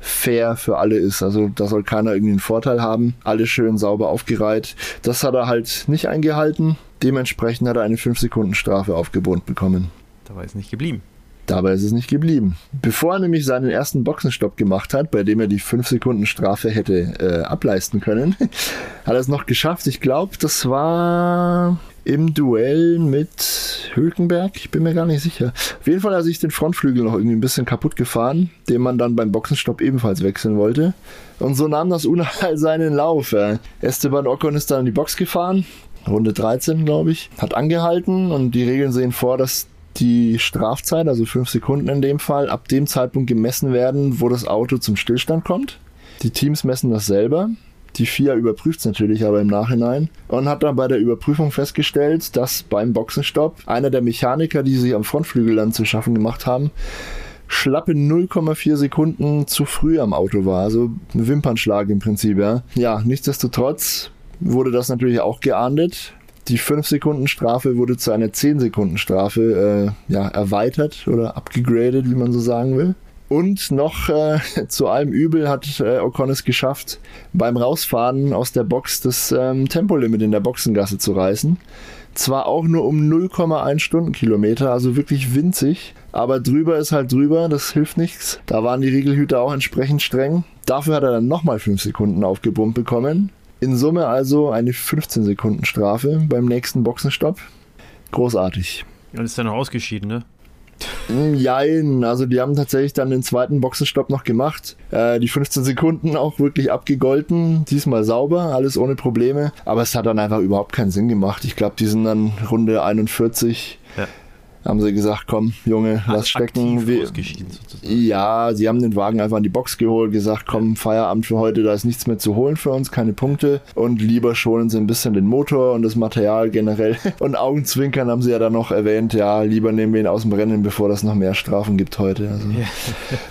fair für alle ist. Also da soll keiner irgendwie einen Vorteil haben. Alles schön sauber aufgereiht. Das hat er halt nicht eingehalten. Dementsprechend hat er eine 5 Sekunden Strafe aufgebunden bekommen. Da war es nicht geblieben. Dabei ist es nicht geblieben. Bevor er nämlich seinen ersten Boxenstopp gemacht hat, bei dem er die 5 Sekunden Strafe hätte äh, ableisten können, hat er es noch geschafft. Ich glaube, das war im Duell mit Hülkenberg. Ich bin mir gar nicht sicher. Auf jeden Fall hat sich den Frontflügel noch irgendwie ein bisschen kaputt gefahren, den man dann beim Boxenstopp ebenfalls wechseln wollte. Und so nahm das Unheil seinen Lauf. Esteban Ocon ist dann in die Box gefahren, Runde 13, glaube ich, hat angehalten und die Regeln sehen vor, dass die Strafzeit, also fünf Sekunden in dem Fall, ab dem Zeitpunkt gemessen werden, wo das Auto zum Stillstand kommt. Die Teams messen das selber. Die FIA überprüft es natürlich aber im Nachhinein und hat dann bei der Überprüfung festgestellt, dass beim Boxenstopp einer der Mechaniker, die sich am Frontflügel dann zu schaffen gemacht haben, schlappe 0,4 Sekunden zu früh am Auto war. Also ein Wimpernschlag im Prinzip, ja. Ja, nichtsdestotrotz wurde das natürlich auch geahndet die 5-Sekunden-Strafe wurde zu einer 10-Sekunden-Strafe äh, ja, erweitert oder abgegradet, wie man so sagen will. Und noch äh, zu allem Übel hat äh, Ocon es geschafft, beim Rausfahren aus der Box das ähm, Tempolimit in der Boxengasse zu reißen. Zwar auch nur um 0,1 Stundenkilometer, also wirklich winzig, aber drüber ist halt drüber, das hilft nichts. Da waren die Regelhüter auch entsprechend streng. Dafür hat er dann nochmal 5 Sekunden aufgebummt bekommen. In Summe also eine 15 Sekunden Strafe beim nächsten Boxenstopp. Großartig. Und ist dann noch ausgeschieden, ne? Jein, also die haben tatsächlich dann den zweiten Boxenstopp noch gemacht. Äh, die 15 Sekunden auch wirklich abgegolten, diesmal sauber, alles ohne Probleme. Aber es hat dann einfach überhaupt keinen Sinn gemacht. Ich glaube, die sind dann Runde 41 ja haben sie gesagt, komm, Junge, lass stecken. Wir, ja, sie haben den Wagen einfach in die Box geholt, gesagt, komm, Feierabend für heute, da ist nichts mehr zu holen für uns, keine Punkte. Und lieber schonen sie ein bisschen den Motor und das Material generell. Und Augenzwinkern haben sie ja dann noch erwähnt, ja, lieber nehmen wir ihn aus dem Rennen, bevor das noch mehr Strafen gibt heute. Also, ja.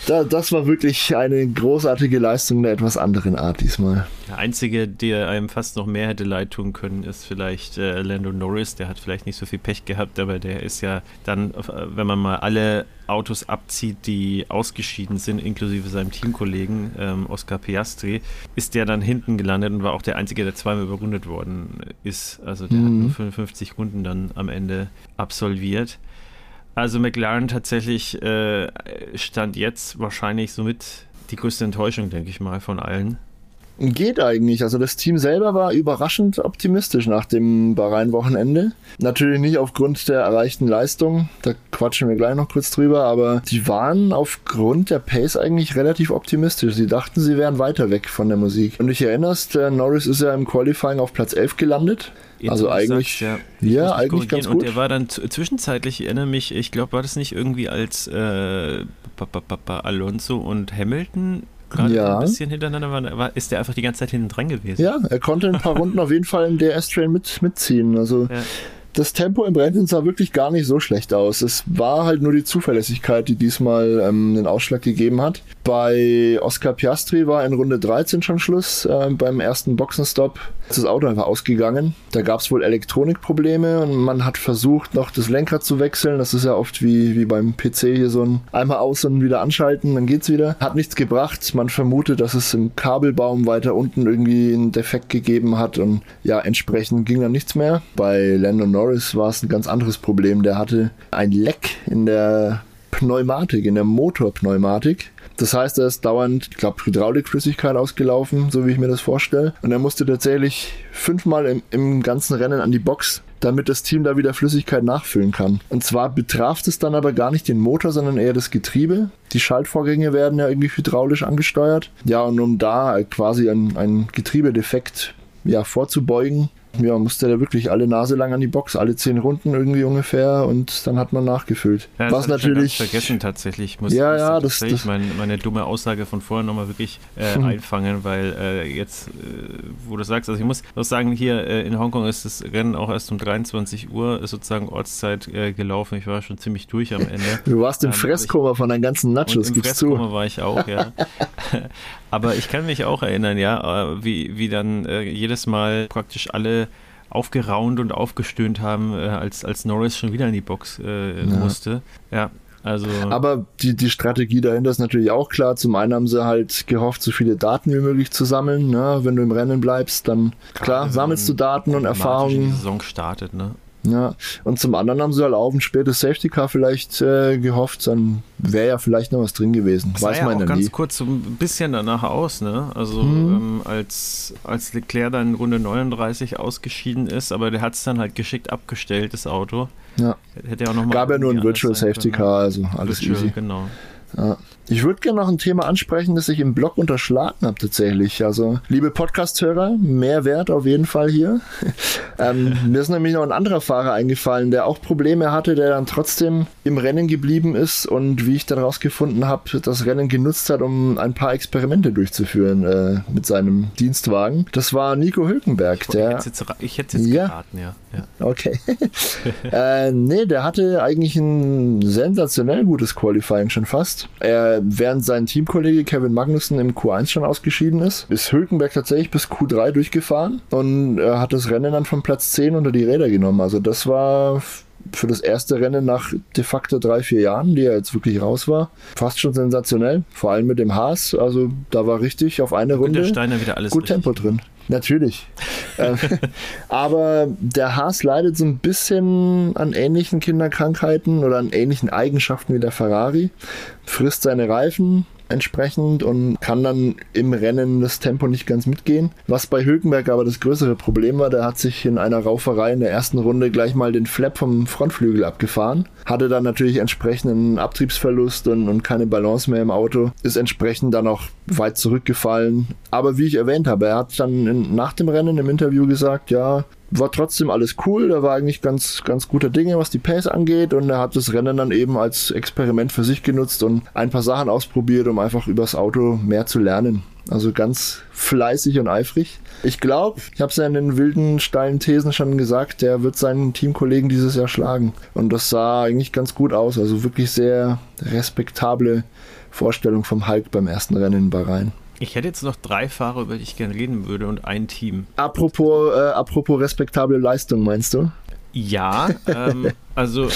da, das war wirklich eine großartige Leistung der etwas anderen Art diesmal. Der Einzige, der einem fast noch mehr hätte leid tun können, ist vielleicht äh, Lando Norris. Der hat vielleicht nicht so viel Pech gehabt, aber der ist ja dann, äh, wenn man mal alle Autos abzieht, die ausgeschieden sind, inklusive seinem Teamkollegen ähm, Oscar Piastri, ist der dann hinten gelandet und war auch der Einzige, der zweimal überrundet worden ist. Also der mhm. hat nur 55 Runden dann am Ende absolviert. Also McLaren tatsächlich äh, stand jetzt wahrscheinlich somit die größte Enttäuschung, denke ich mal, von allen. Geht eigentlich. Also das Team selber war überraschend optimistisch nach dem Bahrain-Wochenende. Natürlich nicht aufgrund der erreichten Leistung, da quatschen wir gleich noch kurz drüber, aber die waren aufgrund der Pace eigentlich relativ optimistisch. Sie dachten, sie wären weiter weg von der Musik. Und ich erinnerst, Norris ist ja im Qualifying auf Platz 11 gelandet. Jetzt also eigentlich, sagst, ja, ja eigentlich ganz gut. Und er war dann zwischenzeitlich, ich erinnere mich, ich glaube, war das nicht irgendwie als äh, Alonso und Hamilton gerade ja. ein bisschen hintereinander war, war, ist der einfach die ganze Zeit hinten dran gewesen. Ja, er konnte ein paar Runden auf jeden Fall im DS-Train mit, mitziehen. Also ja das Tempo im Rennen sah wirklich gar nicht so schlecht aus. Es war halt nur die Zuverlässigkeit, die diesmal ähm, den Ausschlag gegeben hat. Bei Oscar Piastri war in Runde 13 schon Schluss. Äh, beim ersten Boxenstopp das Auto einfach ausgegangen. Da gab es wohl Elektronikprobleme und man hat versucht, noch das Lenkrad zu wechseln. Das ist ja oft wie, wie beim PC hier so ein einmal aus und wieder anschalten, dann geht's wieder. Hat nichts gebracht. Man vermutet, dass es im Kabelbaum weiter unten irgendwie einen Defekt gegeben hat und ja, entsprechend ging dann nichts mehr. Bei Landon Norris war es ein ganz anderes Problem. Der hatte ein Leck in der Pneumatik, in der Motorpneumatik. Das heißt, er ist dauernd, ich glaube, Hydraulikflüssigkeit ausgelaufen, so wie ich mir das vorstelle. Und er musste tatsächlich fünfmal im, im ganzen Rennen an die Box, damit das Team da wieder Flüssigkeit nachfüllen kann. Und zwar betraf es dann aber gar nicht den Motor, sondern eher das Getriebe. Die Schaltvorgänge werden ja irgendwie hydraulisch angesteuert. Ja, und um da quasi ein, ein Getriebedefekt ja, vorzubeugen, ja, musste der wirklich alle Nase lang an die Box, alle zehn Runden irgendwie ungefähr und dann hat man nachgefüllt. Ja, Was natürlich. vergessen tatsächlich. Muss, ja, ja, das, das meine, meine dumme Aussage von vorher nochmal wirklich äh, hm. einfangen, weil äh, jetzt, äh, wo du sagst, also ich muss auch sagen, hier äh, in Hongkong ist das Rennen auch erst um 23 Uhr sozusagen Ortszeit äh, gelaufen. Ich war schon ziemlich durch am Ende. Du warst im ähm, Fresskoma von deinen ganzen Nachos, gibst du. Im Fresskoma war ich auch, ja. Aber ich kann mich auch erinnern, ja, äh, wie, wie dann jedes Mal praktisch alle aufgeraunt und aufgestöhnt haben, äh, als, als Norris schon wieder in die Box äh, ja. musste. Ja, also Aber die, die Strategie dahinter ist natürlich auch klar. Zum einen haben sie halt gehofft, so viele Daten wie möglich zu sammeln. Ne? Wenn du im Rennen bleibst, dann klar, sammelst du Daten und Erfahrungen. Die Saison startet, ne? Ja, und zum anderen haben sie halt auf ein spätes Safety Car vielleicht äh, gehofft, dann wäre ja vielleicht noch was drin gewesen. Das Weiß sah man ja auch ganz nie. kurz so ein bisschen danach aus, ne? Also mhm. ähm, als, als Leclerc dann in Runde 39 ausgeschieden ist, aber der hat es dann halt geschickt abgestellt, das Auto. Ja. Hätte ja auch noch mal Gab ja nur ein Virtual Safety Car, also alles Virtual, easy. Genau. Ja. Ich würde gerne noch ein Thema ansprechen, das ich im Blog unterschlagen habe tatsächlich. Also, liebe Podcast-Hörer, Mehrwert auf jeden Fall hier. ähm, mir ist nämlich noch ein anderer Fahrer eingefallen, der auch Probleme hatte, der dann trotzdem im Rennen geblieben ist und wie ich dann rausgefunden habe, das Rennen genutzt hat, um ein paar Experimente durchzuführen äh, mit seinem Dienstwagen. Das war Nico Hülkenberg. Der, ich hätte es jetzt, ja, geraten, ja. ja. Okay. äh, nee, der hatte eigentlich ein sensationell gutes Qualifying schon fast. Er während sein Teamkollege Kevin Magnussen im Q1 schon ausgeschieden ist, ist Hülkenberg tatsächlich bis Q3 durchgefahren und er hat das Rennen dann von Platz 10 unter die Räder genommen. Also das war für das erste Rennen nach de facto drei, vier Jahren, die er jetzt wirklich raus war, fast schon sensationell. Vor allem mit dem Haas. Also da war richtig auf eine Runde gut Tempo drin. Natürlich. Ähm, aber der Haas leidet so ein bisschen an ähnlichen Kinderkrankheiten oder an ähnlichen Eigenschaften wie der Ferrari. Frisst seine Reifen, entsprechend und kann dann im Rennen das Tempo nicht ganz mitgehen. Was bei Hülkenberg aber das größere Problem war, der hat sich in einer Rauferei in der ersten Runde gleich mal den Flap vom Frontflügel abgefahren, hatte dann natürlich entsprechenden Abtriebsverlust und, und keine Balance mehr im Auto, ist entsprechend dann auch weit zurückgefallen. Aber wie ich erwähnt habe, er hat dann in, nach dem Rennen im Interview gesagt, ja, war trotzdem alles cool. Er war eigentlich ganz, ganz guter Dinge, was die Pace angeht. Und er hat das Rennen dann eben als Experiment für sich genutzt und ein paar Sachen ausprobiert, um einfach übers Auto mehr zu lernen. Also ganz fleißig und eifrig. Ich glaube, ich habe es ja in den wilden, steilen Thesen schon gesagt, der wird seinen Teamkollegen dieses Jahr schlagen. Und das sah eigentlich ganz gut aus. Also wirklich sehr respektable Vorstellung vom Hulk beim ersten Rennen in Bahrain. Ich hätte jetzt noch drei Fahrer, über die ich gerne reden würde und ein Team. Apropos, äh, apropos respektable Leistung, meinst du? Ja, ähm, also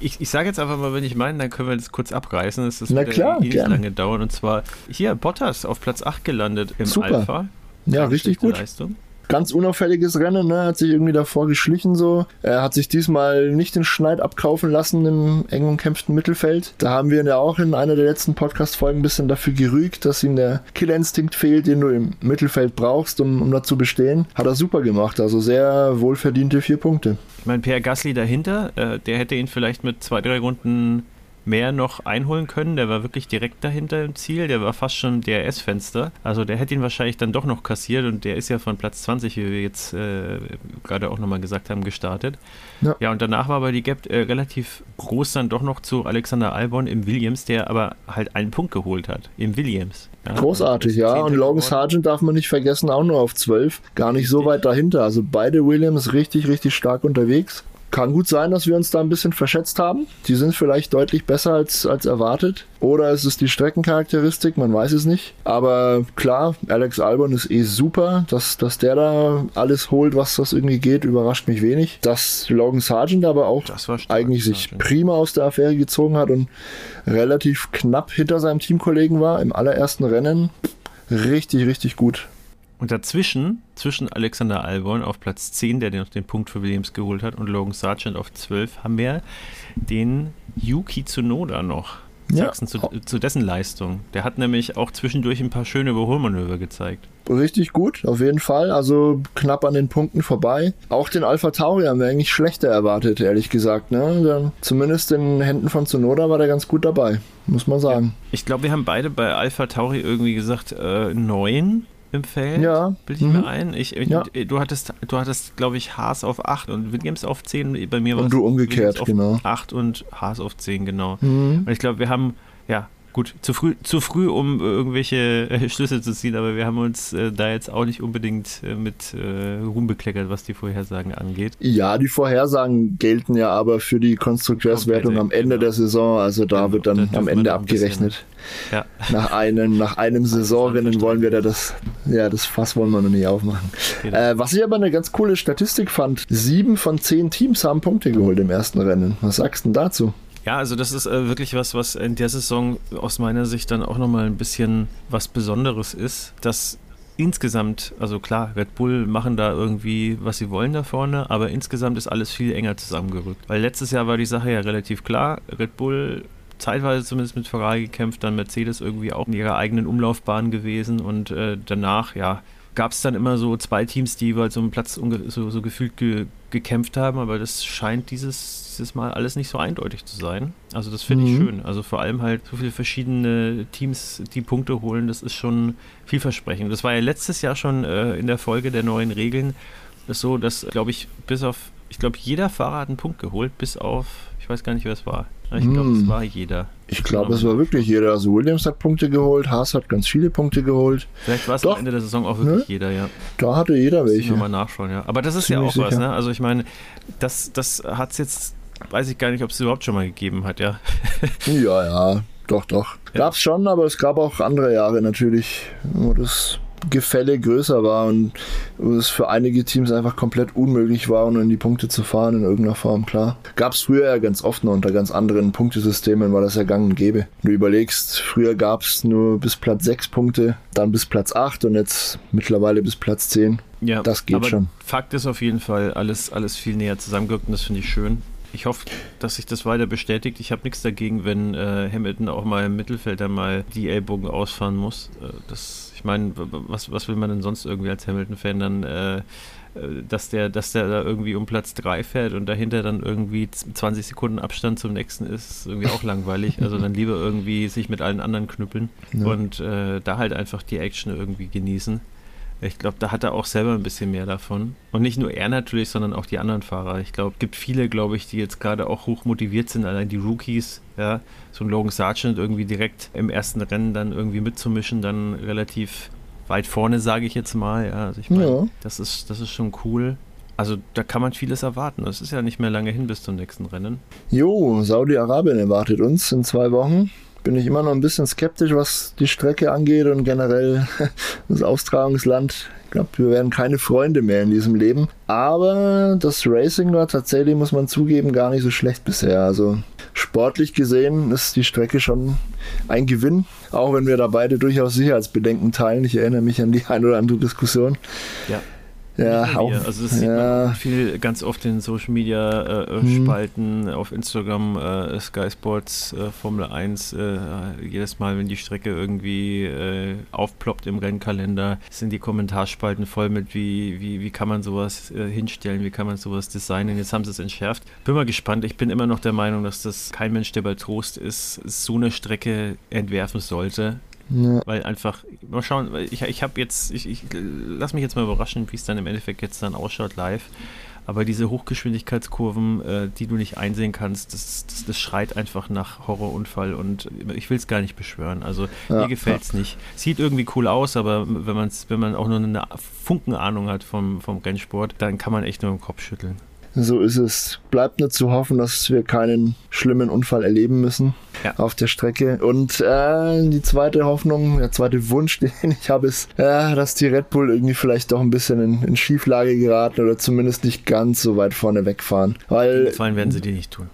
ich, ich sage jetzt einfach mal, wenn ich meine, dann können wir das kurz abreißen. Das ist Na klar, eh lange dauern. Und zwar hier Bottas auf Platz 8 gelandet im Super. Alpha. Ja, richtig gut. Leistung ganz unauffälliges Rennen, ne? hat sich irgendwie davor geschlichen so. Er hat sich diesmal nicht den Schneid abkaufen lassen im eng umkämpften Mittelfeld. Da haben wir ihn ja auch in einer der letzten Podcast-Folgen ein bisschen dafür gerügt, dass ihm der Killerinstinkt fehlt, den du im Mittelfeld brauchst, um, um da zu bestehen. Hat er super gemacht, also sehr wohlverdiente vier Punkte. Ich meine, Pierre Gasly dahinter, äh, der hätte ihn vielleicht mit zwei, drei Runden mehr noch einholen können. Der war wirklich direkt dahinter im Ziel. Der war fast schon DRS-Fenster. Also der hätte ihn wahrscheinlich dann doch noch kassiert und der ist ja von Platz 20, wie wir jetzt äh, gerade auch nochmal gesagt haben, gestartet. Ja. ja, und danach war aber die Gap äh, relativ groß dann doch noch zu Alexander Albon im Williams, der aber halt einen Punkt geholt hat. Im Williams. Ja, Großartig, ja. Und Logan Sargent darf man nicht vergessen, auch nur auf 12. Gar nicht so weit dahinter. Also beide Williams richtig, richtig stark unterwegs. Kann gut sein, dass wir uns da ein bisschen verschätzt haben. Die sind vielleicht deutlich besser als, als erwartet. Oder ist es die Streckencharakteristik, man weiß es nicht. Aber klar, Alex Albon ist eh super. Dass, dass der da alles holt, was das irgendwie geht, überrascht mich wenig. Dass Logan Sargent aber auch eigentlich sich Sargent. prima aus der Affäre gezogen hat und relativ knapp hinter seinem Teamkollegen war im allerersten Rennen. Richtig, richtig gut. Und dazwischen, zwischen Alexander Albon auf Platz 10, der den, den Punkt für Williams geholt hat, und Logan Sargent auf 12, haben wir den Yuki Tsunoda noch. Ja. Zu, zu, dessen Leistung. Der hat nämlich auch zwischendurch ein paar schöne Überholmanöver gezeigt. Richtig gut, auf jeden Fall. Also knapp an den Punkten vorbei. Auch den Alpha Tauri haben wir eigentlich schlechter erwartet, ehrlich gesagt. Ne? Zumindest in Händen von Tsunoda war der ganz gut dabei, muss man sagen. Ich glaube, wir haben beide bei Alpha Tauri irgendwie gesagt, äh, neun im Feld. Ja. Bild ich mhm. mir ein. Ich, ja. Du hattest, du hattest, glaube ich, Haas auf 8 und Williams auf 10. Bei mir war Und du umgekehrt, genau. 8 und Haas auf 10, genau. Mhm. Und ich glaube, wir haben, ja, Gut, zu früh, zu früh, um irgendwelche äh, Schlüsse zu ziehen, aber wir haben uns äh, da jetzt auch nicht unbedingt äh, mit äh, Ruhm bekleckert, was die Vorhersagen angeht. Ja, die Vorhersagen gelten ja aber für die Konstrukteurswertung am Ende genau. der Saison, also da genau, wird dann da am Ende abgerechnet. Bisschen, ja. Nach einem, nach einem Saisonrennen wollen wir da das, ja, das Fass wollen wir noch nicht aufmachen. Genau. Äh, was ich aber eine ganz coole Statistik fand, sieben von zehn Teams haben Punkte geholt im ersten Rennen. Was sagst du dazu? Ja, also das ist äh, wirklich was, was in der Saison aus meiner Sicht dann auch nochmal ein bisschen was Besonderes ist, dass insgesamt, also klar, Red Bull machen da irgendwie, was sie wollen da vorne, aber insgesamt ist alles viel enger zusammengerückt. Weil letztes Jahr war die Sache ja relativ klar. Red Bull zeitweise zumindest mit Ferrari gekämpft, dann Mercedes irgendwie auch in ihrer eigenen Umlaufbahn gewesen und äh, danach, ja, gab es dann immer so zwei Teams, die jeweils um Platz so, so gefühlt ge gekämpft haben, aber das scheint dieses, dieses Mal alles nicht so eindeutig zu sein. Also das finde mhm. ich schön. Also vor allem halt so viele verschiedene Teams, die Punkte holen, das ist schon vielversprechend. Das war ja letztes Jahr schon äh, in der Folge der neuen Regeln das so, dass, glaube ich, bis auf, ich glaube, jeder Fahrer hat einen Punkt geholt, bis auf, ich weiß gar nicht, wer es war. Ich glaube, es hm. war jeder. Ich glaube, es war wirklich jeder. Also Williams hat Punkte geholt, Haas hat ganz viele Punkte geholt. Vielleicht war es am Ende der Saison auch wirklich ne? jeder, ja. Da hatte jeder welche. Mal nachschauen, ja. Aber das ist Ziemlich ja auch sicher. was, ne? Also ich meine, das, das hat es jetzt, weiß ich gar nicht, ob es überhaupt schon mal gegeben hat, ja. ja, ja, doch, doch. Ja. Gab es schon, aber es gab auch andere Jahre natürlich, wo das Gefälle größer war und es für einige Teams einfach komplett unmöglich war, um in die Punkte zu fahren in irgendeiner Form, klar. Gab es früher ja ganz oft noch unter ganz anderen Punktesystemen, war das ja gang und gäbe. Du überlegst, früher gab es nur bis Platz 6 Punkte, dann bis Platz 8 und jetzt mittlerweile bis Platz 10. Ja, das geht aber schon. Fakt ist auf jeden Fall alles, alles viel näher zusammengerückt und das finde ich schön. Ich hoffe, dass sich das weiter bestätigt. Ich habe nichts dagegen, wenn äh, Hamilton auch mal im Mittelfeld dann mal die Ellbogen ausfahren muss. Äh, das ich meine, was, was will man denn sonst irgendwie als Hamilton-Fan dann, äh, äh, dass, der, dass der da irgendwie um Platz 3 fährt und dahinter dann irgendwie 20 Sekunden Abstand zum nächsten ist, ist irgendwie auch langweilig. Also dann lieber irgendwie sich mit allen anderen knüppeln ja. und äh, da halt einfach die Action irgendwie genießen. Ich glaube, da hat er auch selber ein bisschen mehr davon. Und nicht nur er natürlich, sondern auch die anderen Fahrer. Ich glaube, es gibt viele, glaube ich, die jetzt gerade auch hoch motiviert sind, allein die Rookies, ja, so ein Logan Sargent irgendwie direkt im ersten Rennen dann irgendwie mitzumischen, dann relativ weit vorne, sage ich jetzt mal. Ja, also ich meine, ja. das, ist, das ist schon cool. Also da kann man vieles erwarten. Es ist ja nicht mehr lange hin bis zum nächsten Rennen. Jo, Saudi-Arabien erwartet uns in zwei Wochen. Bin ich immer noch ein bisschen skeptisch, was die Strecke angeht und generell das Austragungsland. Ich glaube, wir werden keine Freunde mehr in diesem Leben. Aber das Racing war tatsächlich, muss man zugeben, gar nicht so schlecht bisher. Also sportlich gesehen ist die Strecke schon ein Gewinn, auch wenn wir da beide durchaus Sicherheitsbedenken teilen. Ich erinnere mich an die ein oder andere Diskussion. Ja. Ja, auch, also das sieht ja. man viel ganz oft in Social Media äh, hm. Spalten auf Instagram, äh, Sky Sports, äh, Formel 1, äh, jedes Mal, wenn die Strecke irgendwie äh, aufploppt im Rennkalender, sind die Kommentarspalten voll mit, wie, wie, wie kann man sowas hinstellen, wie kann man sowas designen. Jetzt haben sie es entschärft. Bin mal gespannt. Ich bin immer noch der Meinung, dass das kein Mensch, der bei Trost ist, so eine Strecke entwerfen sollte. Ja. Weil einfach, mal schauen, ich, ich habe jetzt, ich, ich lass mich jetzt mal überraschen, wie es dann im Endeffekt jetzt dann ausschaut live. Aber diese Hochgeschwindigkeitskurven, äh, die du nicht einsehen kannst, das, das, das schreit einfach nach Horrorunfall und ich will es gar nicht beschwören. Also ja, mir gefällt es ja. nicht. Sieht irgendwie cool aus, aber wenn, man's, wenn man auch nur eine Funkenahnung hat vom, vom Rennsport, dann kann man echt nur im Kopf schütteln. So ist es. Bleibt nur zu hoffen, dass wir keinen schlimmen Unfall erleben müssen ja. auf der Strecke. Und äh, die zweite Hoffnung, der zweite Wunsch, den ich habe, ist, äh, dass die Red Bull irgendwie vielleicht doch ein bisschen in, in Schieflage geraten oder zumindest nicht ganz so weit vorne wegfahren. Weil, Gefallen werden sie dir nicht tun.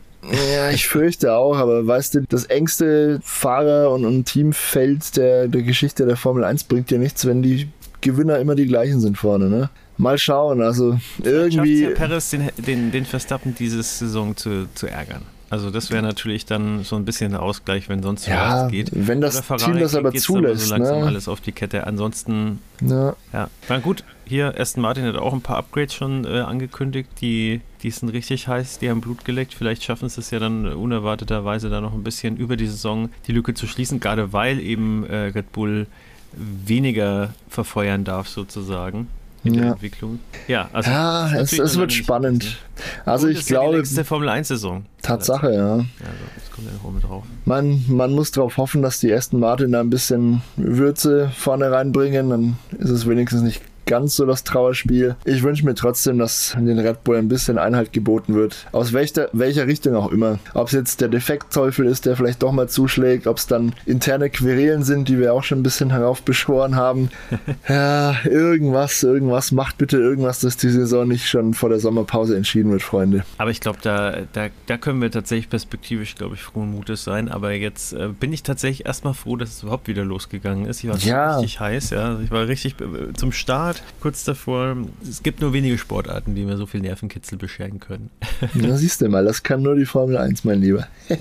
Ja, ich fürchte auch, aber weißt du, das engste Fahrer- und, und Teamfeld der, der Geschichte der Formel 1 bringt dir nichts, wenn die Gewinner immer die gleichen sind vorne, ne? Mal schauen, also irgendwie. Ja Perez den, den, den Verstappen diese Saison zu, zu ärgern. Also das wäre natürlich dann so ein bisschen der Ausgleich, wenn sonst ja, was geht. Wenn das Team das aber zulässt. Aber so langsam ne? alles auf die Kette. Ansonsten, ja. ja. Na gut, hier Aston Martin hat auch ein paar Upgrades schon äh, angekündigt, die, die sind richtig heiß, die haben Blut geleckt. Vielleicht schaffen sie es ja dann unerwarteterweise da noch ein bisschen über die Saison die Lücke zu schließen, gerade weil eben äh, Red Bull weniger verfeuern darf sozuzugen in ja. der Entwicklung. Ja, also ja es, es wird spannend. Nicht, also ich glaube. Die nächste Formel 1-Saison. Tatsache, ja. Also, das kommt ja noch mit drauf. Man, man muss darauf hoffen, dass die ersten Martin da ein bisschen Würze vorne reinbringen. Dann ist es wenigstens nicht ganz so das Trauerspiel. Ich wünsche mir trotzdem, dass den Red Bull ein bisschen Einhalt geboten wird. Aus welcher, welcher Richtung auch immer. Ob es jetzt der Defektteufel ist, der vielleicht doch mal zuschlägt, ob es dann interne Querelen sind, die wir auch schon ein bisschen heraufbeschworen haben. ja, irgendwas, irgendwas. Macht bitte irgendwas, dass die Saison nicht schon vor der Sommerpause entschieden wird, Freunde. Aber ich glaube, da, da, da können wir tatsächlich perspektivisch, glaube ich, frohen Mutes sein. Aber jetzt äh, bin ich tatsächlich erstmal froh, dass es überhaupt wieder losgegangen ist. Ich war ja. richtig heiß, ja. Ich war richtig äh, zum Start Start, kurz davor. Es gibt nur wenige Sportarten, die mir so viel Nervenkitzel bescheren können. Na, siehst du mal, das kann nur die Formel 1, mein Lieber. Ja.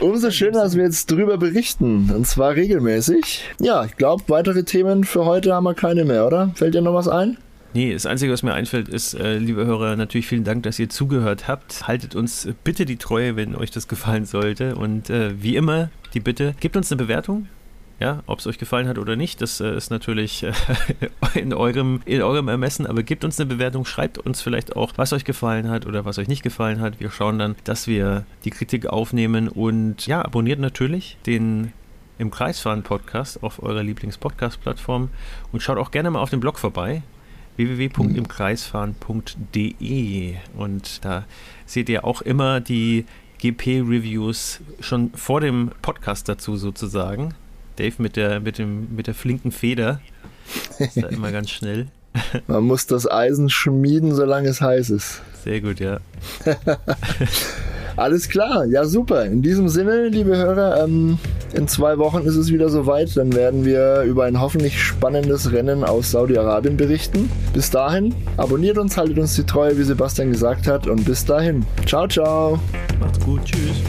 Umso schöner, dass wir jetzt drüber berichten. Und zwar regelmäßig. Ja, ich glaube, weitere Themen für heute haben wir keine mehr, oder? Fällt dir noch was ein? Nee, das Einzige, was mir einfällt, ist, äh, liebe Hörer, natürlich vielen Dank, dass ihr zugehört habt. Haltet uns bitte die Treue, wenn euch das gefallen sollte. Und äh, wie immer, die Bitte, gebt uns eine Bewertung. Ja, ob es euch gefallen hat oder nicht, das äh, ist natürlich äh, in, eurem, in eurem Ermessen, aber gebt uns eine Bewertung, schreibt uns vielleicht auch, was euch gefallen hat oder was euch nicht gefallen hat. Wir schauen dann, dass wir die Kritik aufnehmen und ja, abonniert natürlich den im Kreisfahren Podcast auf eurer Lieblings-Podcast-Plattform und schaut auch gerne mal auf dem Blog vorbei www.imkreisfahren.de und da seht ihr auch immer die GP-Reviews schon vor dem Podcast dazu sozusagen. Dave mit der, mit dem, mit der flinken Feder. Ist da immer ganz schnell. Man muss das Eisen schmieden, solange es heiß ist. Sehr gut, ja. Alles klar, ja super. In diesem Sinne, liebe Hörer, ähm, in zwei Wochen ist es wieder soweit. Dann werden wir über ein hoffentlich spannendes Rennen aus Saudi-Arabien berichten. Bis dahin, abonniert uns, haltet uns die Treue, wie Sebastian gesagt hat. Und bis dahin, ciao, ciao. Macht's gut, tschüss.